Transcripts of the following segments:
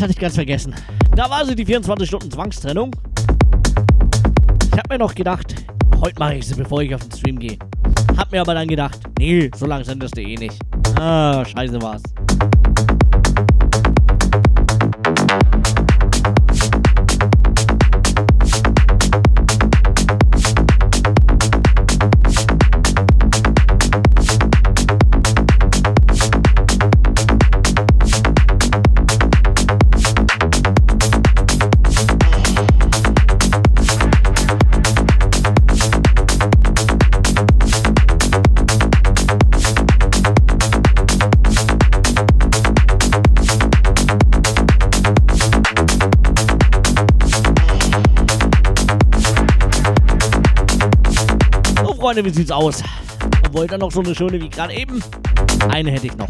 das hatte ich ganz vergessen. Da war sie, die 24 Stunden Zwangstrennung. Ich hab mir noch gedacht, heute mache ich sie, bevor ich auf den Stream gehe. Hab mir aber dann gedacht, nee, so lange sendest du eh nicht. Ah, scheiße war's. Freunde, wie sieht's aus? Wollt ihr noch so eine schöne wie gerade eben? Eine hätte ich noch.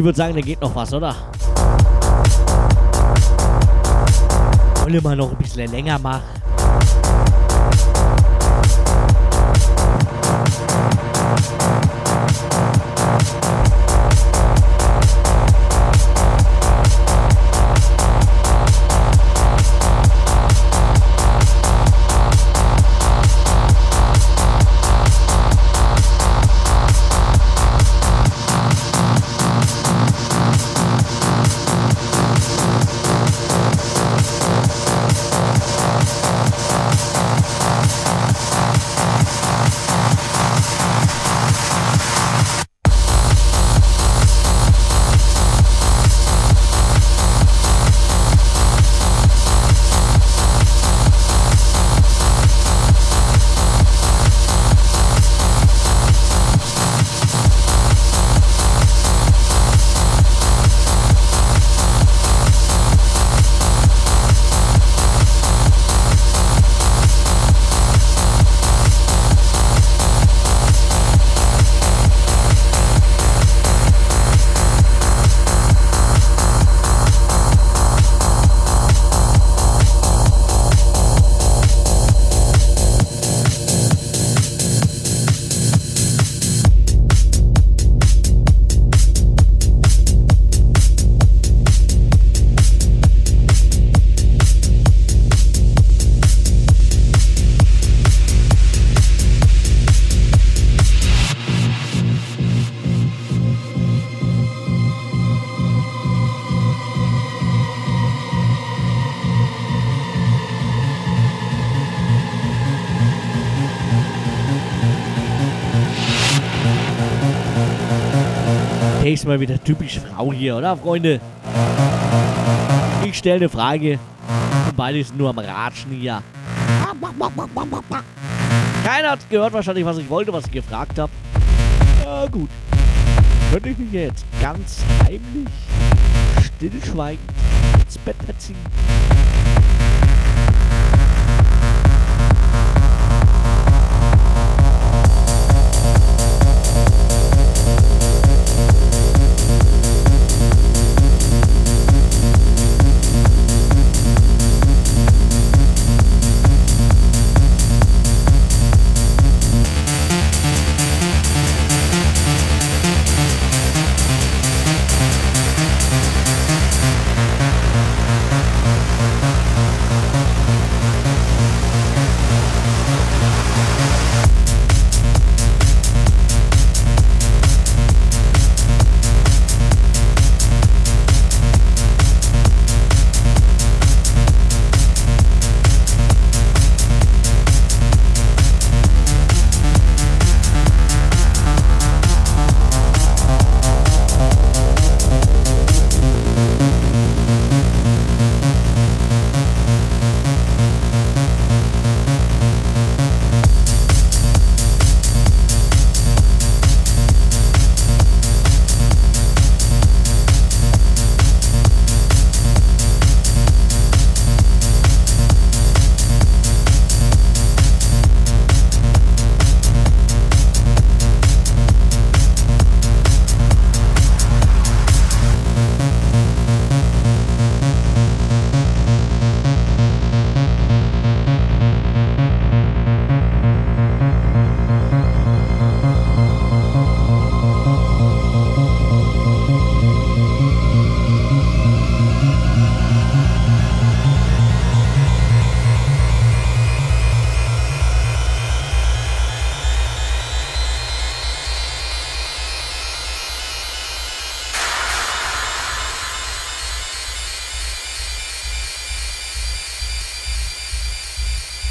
ich würde sagen, da geht noch was, oder? Wollen wir noch ein bisschen länger machen? Mal wieder typisch Frau hier, oder Freunde? Ich stelle eine Frage und beide sind nur am Ratschen hier. Keiner hat gehört wahrscheinlich, was ich wollte, was ich gefragt habe. Ja gut. Könnte ich mich jetzt ganz heimlich, stillschweigend ins Bett erziehen?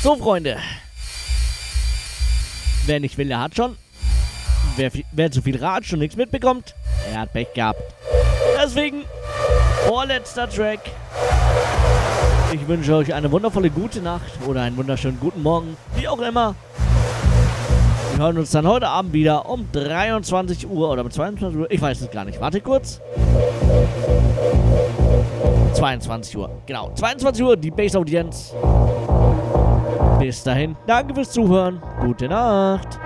So, Freunde. Wer nicht will, der hat schon. Wer, wer zu viel ratscht und nichts mitbekommt, er hat Pech gehabt. Deswegen, vorletzter Track. Ich wünsche euch eine wundervolle gute Nacht oder einen wunderschönen guten Morgen, wie auch immer. Wir hören uns dann heute Abend wieder um 23 Uhr oder um 22 Uhr. Ich weiß es gar nicht. Warte kurz. 22 Uhr. Genau. 22 Uhr, die Base-Audienz. Bis dahin, danke fürs Zuhören. Gute Nacht.